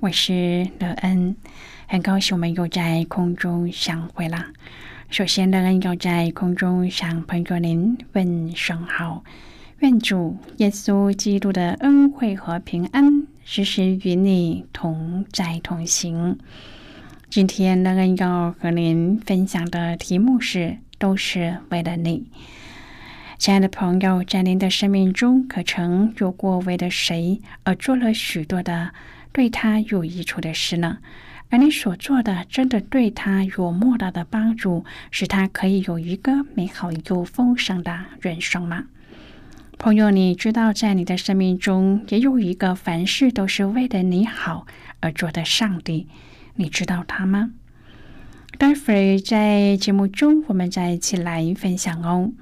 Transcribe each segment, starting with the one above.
我是乐恩，很高兴我们又在空中相会了。首先，乐恩要在空中向朋友您问声好，愿主耶稣基督的恩惠和平安时时与你同在同行。今天，乐恩要和您分享的题目是：都是为了你，亲爱的朋友，在您的生命中，可曾有过为了谁而做了许多的？对他有益处的事呢？而你所做的，真的对他有莫大的帮助，使他可以有一个美好又丰盛的人生吗？朋友，你知道，在你的生命中，也有一个凡事都是为了你好而做的上帝，你知道他吗？待会儿在节目中，我们再一起来分享哦。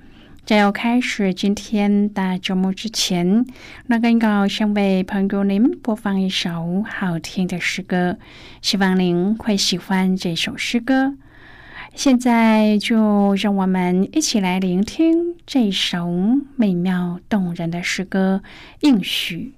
在要开始今天的节目之前，那刚好想为朋友您播放一首好听的诗歌，希望您会喜欢这首诗歌。现在就让我们一起来聆听这首美妙动人的诗歌《应许》。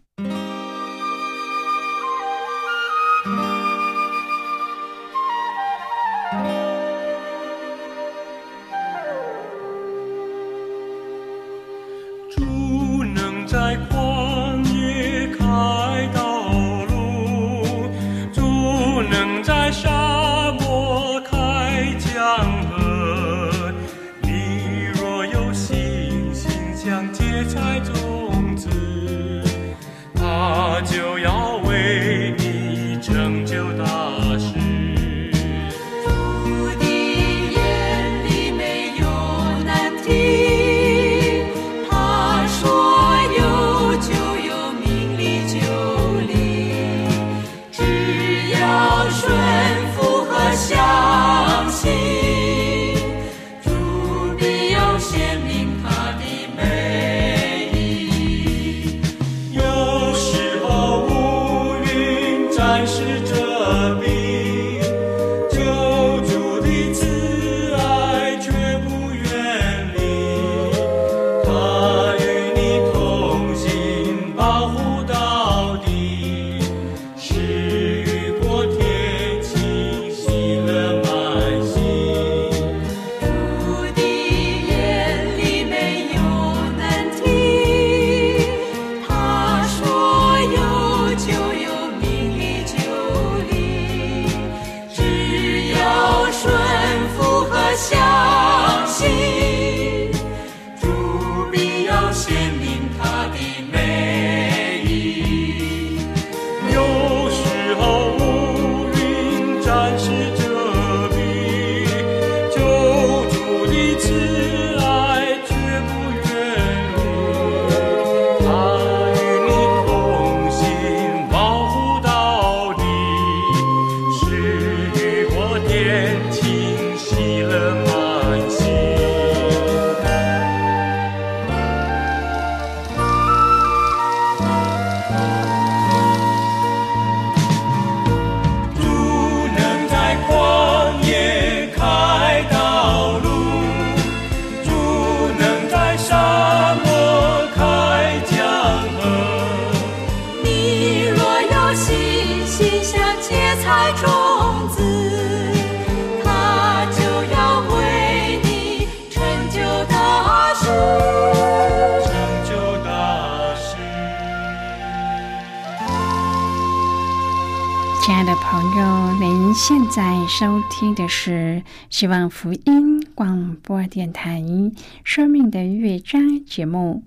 现在收听的是希望福音广播电台《生命的乐章》节目。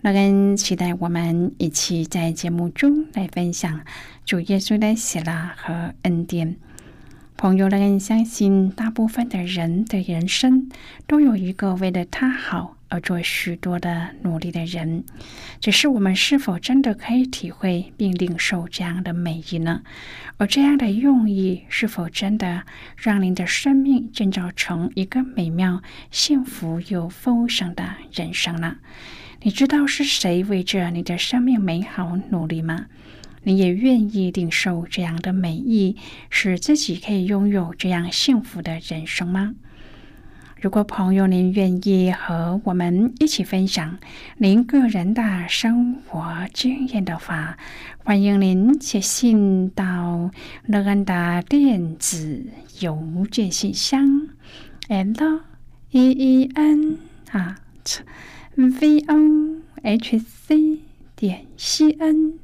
乐恩期待我们一起在节目中来分享主耶稣的喜乐和恩典。朋友，乐恩相信，大部分的人的人生都有一个为了他好而做许多的努力的人，只是我们是否真的可以体会并领受这样的美意呢？而这样的用意是否真的让您的生命建造成一个美妙、幸福又丰盛的人生呢？你知道是谁为着你的生命美好努力吗？你也愿意领受这样的美意，使自己可以拥有这样幸福的人生吗？如果朋友您愿意和我们一起分享您个人的生活经验的话，欢迎您写信到乐安的电子邮件信箱：l e e n 啊。v o h c 点 c n，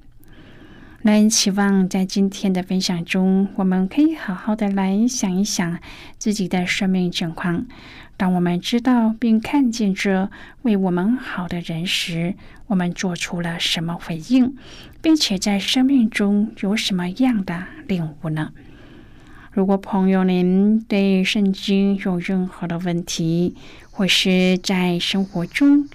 那期望在今天的分享中，我们可以好好的来想一想自己的生命情况。当我们知道并看见这为我们好的人时，我们做出了什么回应，并且在生命中有什么样的领悟呢？如果朋友您对圣经有任何的问题，或是在生活中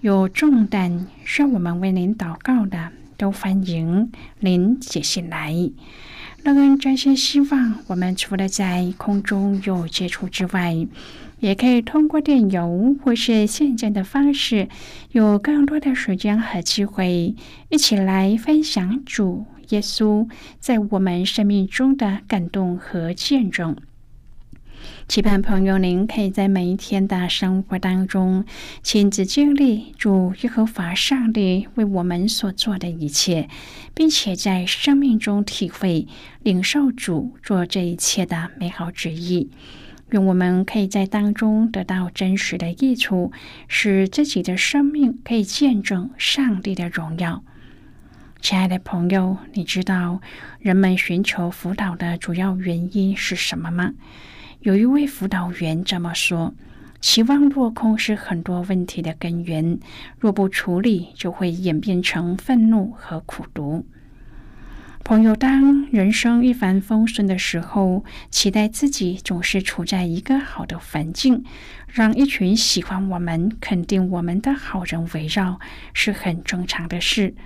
有重担需要我们为您祷告的，都欢迎您写信来。乐恩真心希望，我们除了在空中有接触之外，也可以通过电邮或是信件的方式，有更多的时间和机会，一起来分享主。耶稣在我们生命中的感动和见证，期盼朋友您可以在每一天的生活当中亲自经历主耶和华上帝为我们所做的一切，并且在生命中体会领受主做这一切的美好旨意。愿我们可以在当中得到真实的益处，使自己的生命可以见证上帝的荣耀。亲爱的朋友，你知道人们寻求辅导的主要原因是什么吗？有一位辅导员这么说：“期望落空是很多问题的根源，若不处理，就会演变成愤怒和苦读。”朋友，当人生一帆风顺的时候，期待自己总是处在一个好的环境，让一群喜欢我们、肯定我们的好人围绕，是很正常的事。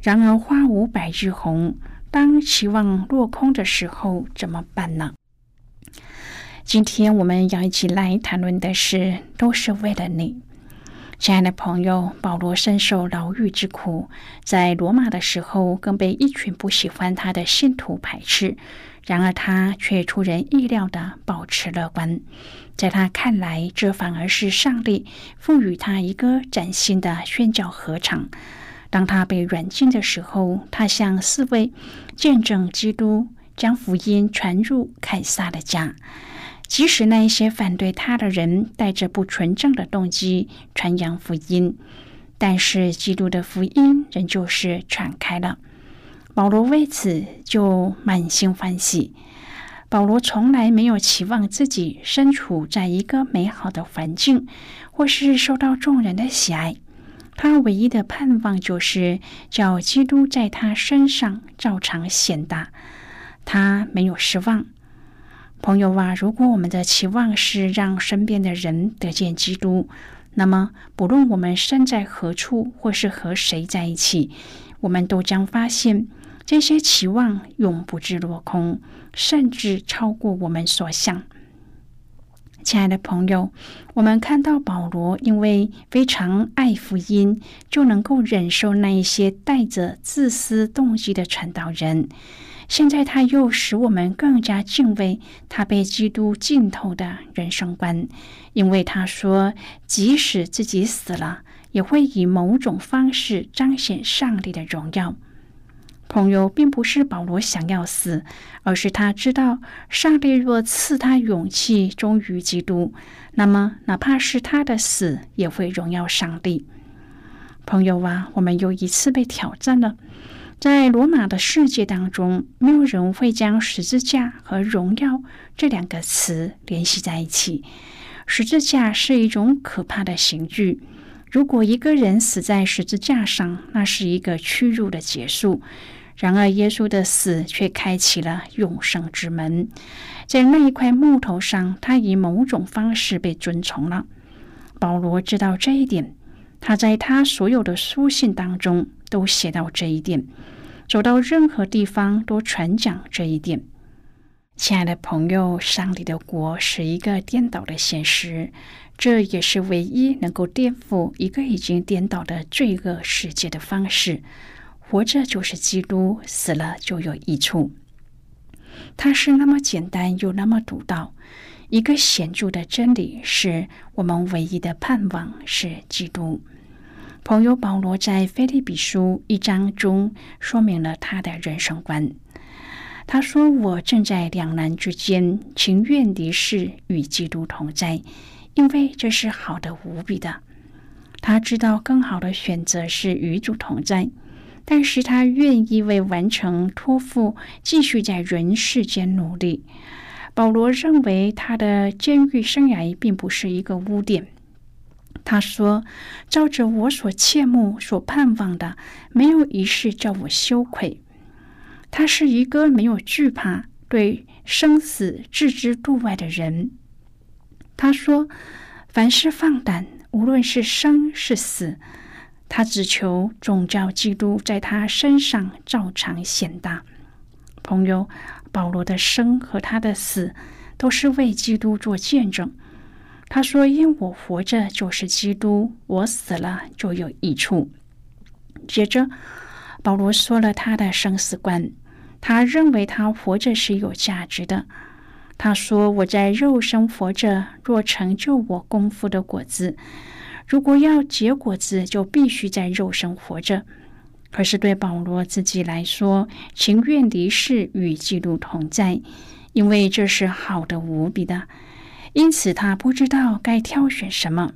然而花无百日红，当期望落空的时候怎么办呢？今天我们要一起来谈论的是，都是为了你，亲爱的朋友。保罗深受牢狱之苦，在罗马的时候更被一群不喜欢他的信徒排斥。然而他却出人意料的保持乐观，在他看来，这反而是上帝赋予他一个崭新的宣教合场。当他被软禁的时候，他向四位见证基督，将福音传入凯撒的家。即使那一些反对他的人带着不纯正的动机传扬福音，但是基督的福音仍旧是传开了。保罗为此就满心欢喜。保罗从来没有期望自己身处在一个美好的环境，或是受到众人的喜爱。他唯一的盼望就是叫基督在他身上照常显大。他没有失望，朋友啊！如果我们的期望是让身边的人得见基督，那么不论我们身在何处或是和谁在一起，我们都将发现这些期望永不至落空，甚至超过我们所想。亲爱的朋友，我们看到保罗因为非常爱福音，就能够忍受那一些带着自私动机的传道人。现在他又使我们更加敬畏他被基督浸透的人生观，因为他说，即使自己死了，也会以某种方式彰显上帝的荣耀。朋友，并不是保罗想要死，而是他知道，上帝若赐他勇气忠于基督，那么哪怕是他的死，也会荣耀上帝。朋友啊，我们又一次被挑战了。在罗马的世界当中，没有人会将十字架和荣耀这两个词联系在一起。十字架是一种可怕的刑具。如果一个人死在十字架上，那是一个屈辱的结束。然而，耶稣的死却开启了永生之门。在那一块木头上，他以某种方式被尊崇了。保罗知道这一点，他在他所有的书信当中都写到这一点，走到任何地方都传讲这一点。亲爱的朋友，上帝的国是一个颠倒的现实。这也是唯一能够颠覆一个已经颠倒的罪恶世界的方式。活着就是基督，死了就有益处。它是那么简单又那么独到。一个显著的真理是我们唯一的盼望是基督。朋友保罗在腓立比书一章中说明了他的人生观。他说：“我正在两难之间，情愿离世与基督同在。”因为这是好的无比的，他知道更好的选择是与主同在，但是他愿意为完成托付继续在人世间努力。保罗认为他的监狱生涯并不是一个污点。他说：“照着我所切慕、所盼望的，没有一事叫我羞愧。”他是一个没有惧怕、对生死置之度外的人。他说：“凡事放胆，无论是生是死，他只求总教基督在他身上照常显大。”朋友，保罗的生和他的死都是为基督做见证。他说：“因我活着就是基督，我死了就有益处。”接着，保罗说了他的生死观。他认为他活着是有价值的。他说：“我在肉身活着，若成就我功夫的果子，如果要结果子，就必须在肉身活着。可是对保罗自己来说，情愿离世与基督同在，因为这是好的无比的。因此，他不知道该挑选什么。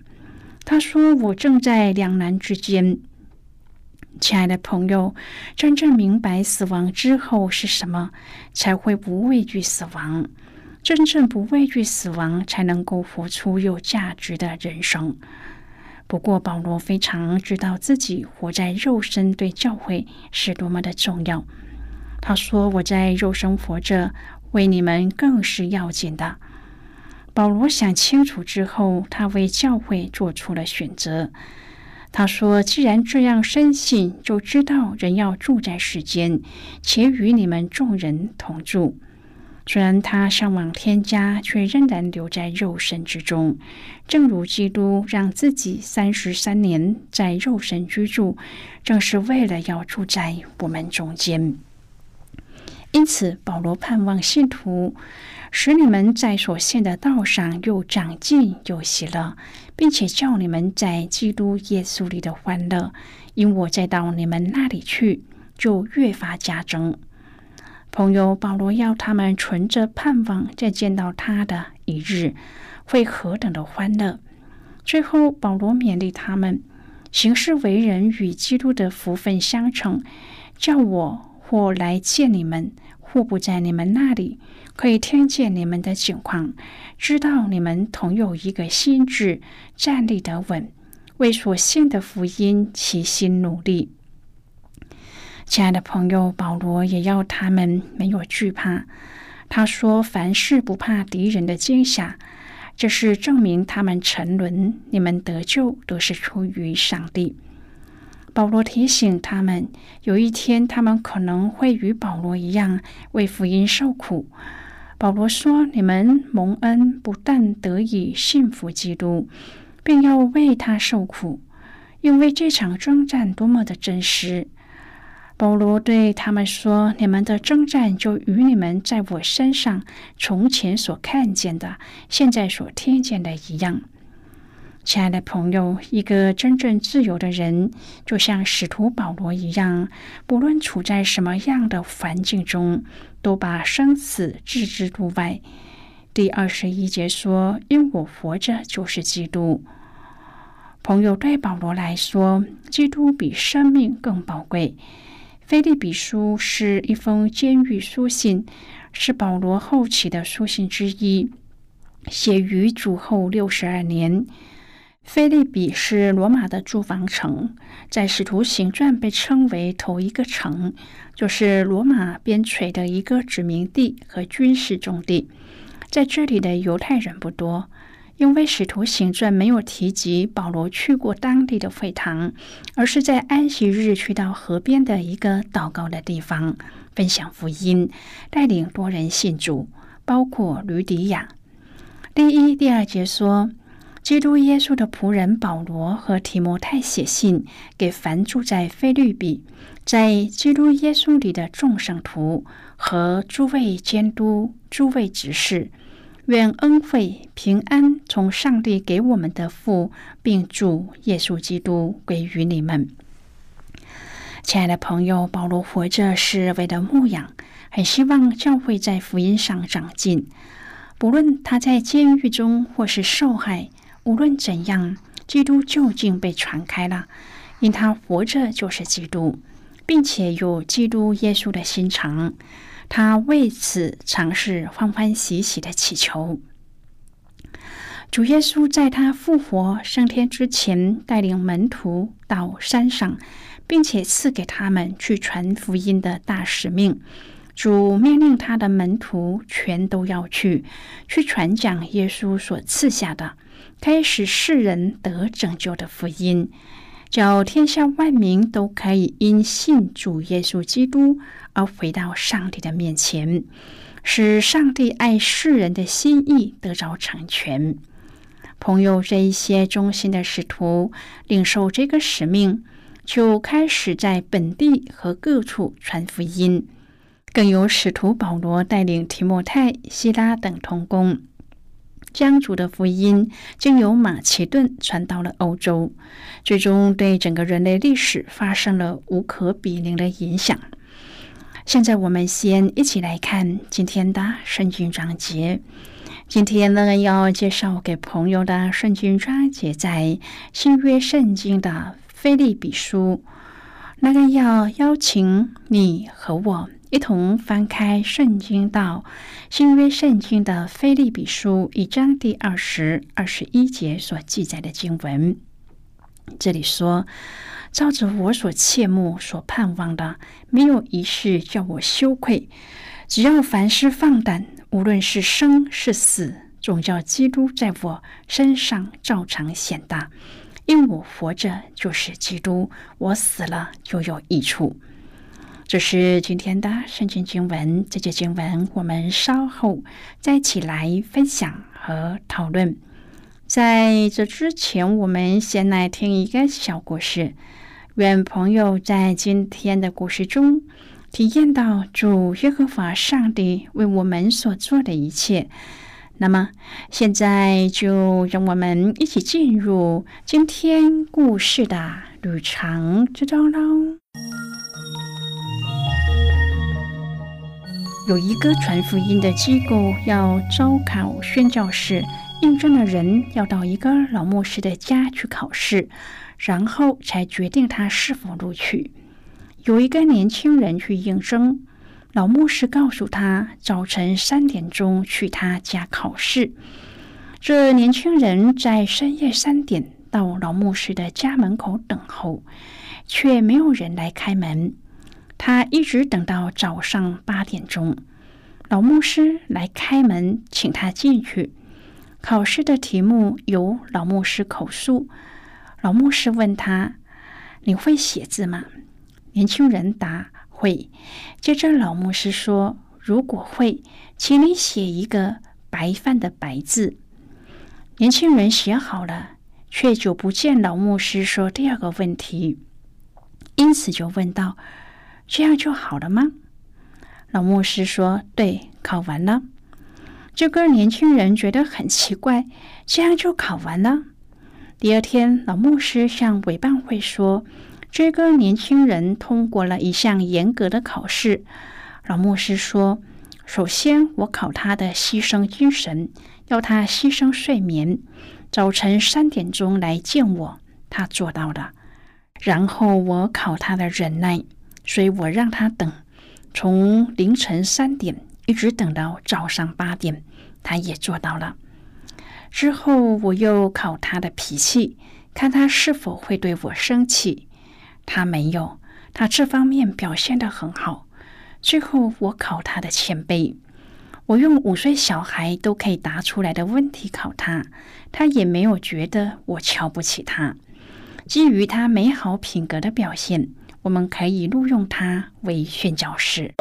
他说：‘我正在两难之间。’亲爱的朋友，真正明白死亡之后是什么，才会不畏惧死亡。”真正不畏惧死亡，才能够活出有价值的人生。不过，保罗非常知道自己活在肉身对教会是多么的重要。他说：“我在肉身活着，为你们更是要紧的。”保罗想清楚之后，他为教会做出了选择。他说：“既然这样深信，就知道人要住在世间，且与你们众人同住。”虽然他向往天家，却仍然留在肉身之中。正如基督让自己三十三年在肉身居住，正是为了要住在我们中间。因此，保罗盼望信徒使你们在所信的道上又长进又喜乐，并且叫你们在基督耶稣里的欢乐，因我再到你们那里去，就越发加增。朋友保罗要他们存着盼望，再见到他的一日，会何等的欢乐！最后，保罗勉励他们行事为人与基督的福分相称，叫我或来见你们，互不在你们那里，可以听见你们的情况，知道你们同有一个心智，站立得稳，为所信的福音齐心努力。亲爱的朋友，保罗也要他们没有惧怕。他说：“凡事不怕敌人的惊吓，这是证明他们沉沦。你们得救都是出于上帝。”保罗提醒他们，有一天他们可能会与保罗一样为福音受苦。保罗说：“你们蒙恩，不但得以信服基督，并要为他受苦，因为这场征战多么的真实。”保罗对他们说：“你们的征战就与你们在我身上从前所看见的、现在所听见的一样。”亲爱的朋友，一个真正自由的人，就像使徒保罗一样，不论处在什么样的环境中，都把生死置之度外。第二十一节说：“因我活着就是基督。”朋友，对保罗来说，基督比生命更宝贵。菲利比书是一封监狱书信，是保罗后期的书信之一，写于主后六十二年。菲利比是罗马的住房城，在使徒行传被称为头一个城，就是罗马边陲的一个殖民地和军事重地。在这里的犹太人不多，因为使徒行传没有提及保罗去过当地的会堂，而是在安息日去到河边的一个祷告的地方，分享福音，带领多人信主，包括吕底亚。第一、第二节说。基督耶稣的仆人保罗和提摩太写信给凡住在菲律比，在基督耶稣里的众圣徒和诸位监督、诸位执事，愿恩惠平安从上帝给我们的父，并主耶稣基督归于你们。亲爱的朋友，保罗活着是为了牧养，很希望教会在福音上长进，不论他在监狱中或是受害。无论怎样，基督究竟被传开了，因他活着就是基督，并且有基督耶稣的心肠，他为此尝试欢欢喜喜的祈求。主耶稣在他复活升天之前，带领门徒到山上，并且赐给他们去传福音的大使命。主命令他的门徒全都要去，去传讲耶稣所赐下的。开始世人得拯救的福音，叫天下万民都可以因信主耶稣基督而回到上帝的面前，使上帝爱世人的心意得着成全。朋友，这一些忠心的使徒领受这个使命，就开始在本地和各处传福音，更有使徒保罗带领提摩太、希拉等同工。将主的福音经由马其顿传到了欧洲，最终对整个人类历史发生了无可比拟的影响。现在我们先一起来看今天的圣经章节。今天呢，要介绍给朋友的圣经章节在新约圣经的菲利比书。那个要邀请你和我。一同翻开圣经到新约圣经的菲利比书一章第二十二十一节所记载的经文，这里说：“照着我所切慕、所盼望的，没有一事叫我羞愧。只要凡事放胆，无论是生是死，总叫基督在我身上照常显大。因我活着就是基督，我死了就有益处。”这是今天的圣经经文，这节经文我们稍后再一起来分享和讨论。在这之前，我们先来听一个小故事。愿朋友在今天的故事中体验到主耶和华上帝为我们所做的一切。那么，现在就让我们一起进入今天故事的旅程之中喽。有一个传福音的机构要招考宣教士，应征的人要到一个老牧师的家去考试，然后才决定他是否录取。有一个年轻人去应征，老牧师告诉他早晨三点钟去他家考试。这年轻人在深夜三点到老牧师的家门口等候，却没有人来开门。他一直等到早上八点钟，老牧师来开门，请他进去。考试的题目由老牧师口述。老牧师问他：“你会写字吗？”年轻人答：“会。”接着老牧师说：“如果会，请你写一个‘白饭’的‘白’字。”年轻人写好了，却久不见老牧师说第二个问题，因此就问道。这样就好了吗？老牧师说：“对，考完了。”这个年轻人觉得很奇怪，这样就考完了。第二天，老牧师向委办会说：“这个年轻人通过了一项严格的考试。”老牧师说：“首先，我考他的牺牲精神，要他牺牲睡眠，早晨三点钟来见我，他做到了。然后，我考他的忍耐。”所以我让他等，从凌晨三点一直等到早上八点，他也做到了。之后我又考他的脾气，看他是否会对我生气。他没有，他这方面表现的很好。最后我考他的谦卑，我用五岁小孩都可以答出来的问题考他，他也没有觉得我瞧不起他。基于他美好品格的表现，我们可以录用他为宣教师。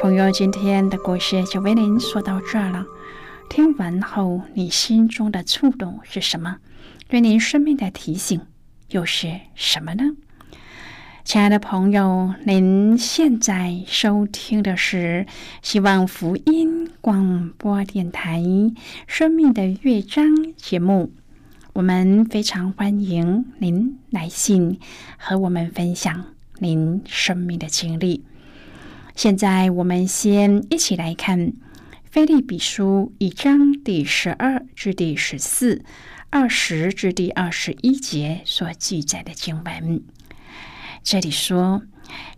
朋友，今天的故事就为您说到这了。听完后，你心中的触动是什么？对您生命的提醒又是什么呢？亲爱的朋友，您现在收听的是希望福音广播电台《生命的乐章》节目。我们非常欢迎您来信和我们分享您生命的经历。现在，我们先一起来看《菲利比书》一章第十二至第十四、二十至第二十一节所记载的经文。这里说：“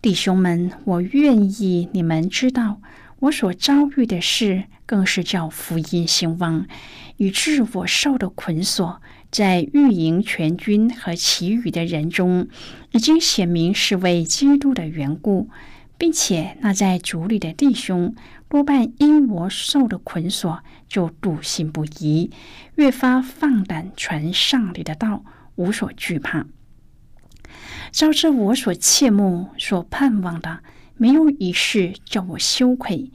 弟兄们，我愿意你们知道，我所遭遇的事，更是叫福音兴旺，以致我受的捆锁。”在御营全军和其余的人中，已经显明是为基督的缘故，并且那在主里的弟兄多半因我受的捆锁，就笃信不疑，越发放胆传上帝的道，无所惧怕。招致我所切慕、所盼望的，没有一事叫我羞愧。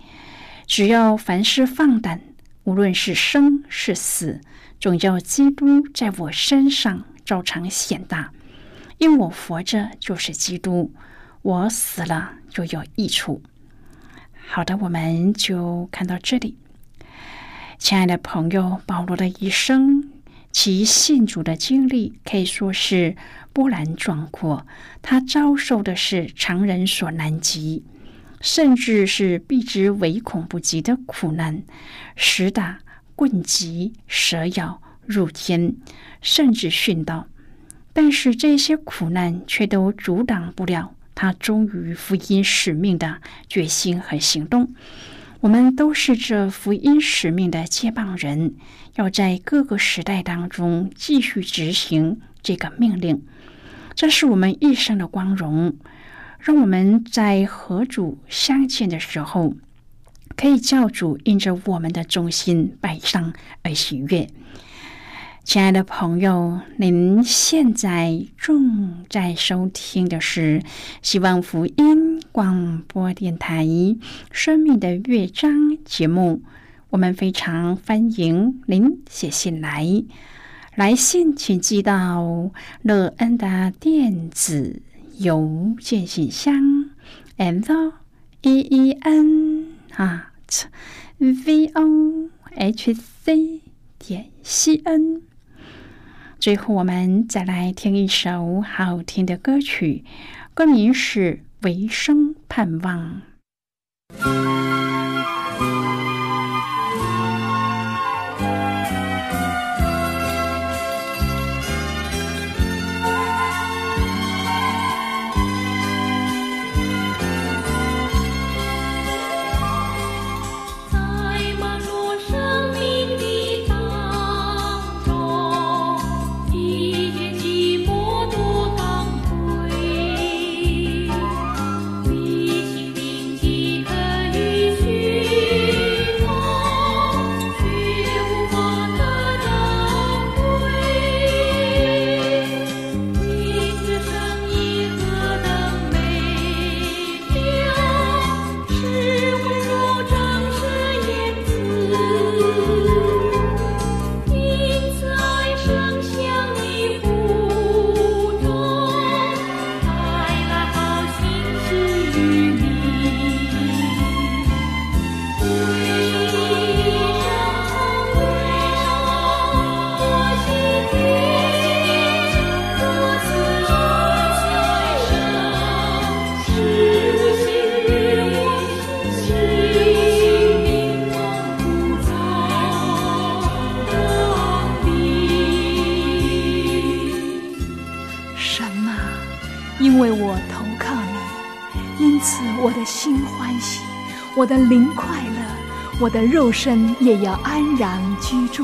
只要凡事放胆，无论是生是死。总叫基督在我身上照常显大，因我活着就是基督，我死了就有益处。好的，我们就看到这里。亲爱的朋友，保罗的一生，其信主的经历可以说是波澜壮阔。他遭受的是常人所难及，甚至是避之唯恐不及的苦难，实打。棍击、蛇咬、入天，甚至殉道，但是这些苦难却都阻挡不了他忠于福音使命的决心和行动。我们都是这福音使命的接棒人，要在各个时代当中继续执行这个命令，这是我们一生的光荣。让我们在和主相见的时候。可以叫主因着我们的忠心摆上而喜悦。亲爱的朋友，您现在正在收听的是希望福音广播电台《生命的乐章》节目。我们非常欢迎您写信来，来信请寄到乐恩的电子邮件信箱，and e e n 啊。V o h c 点 c n。最后，我们再来听一首好听的歌曲，歌名是《唯生盼望》。我的灵快乐，我的肉身也要安然居住。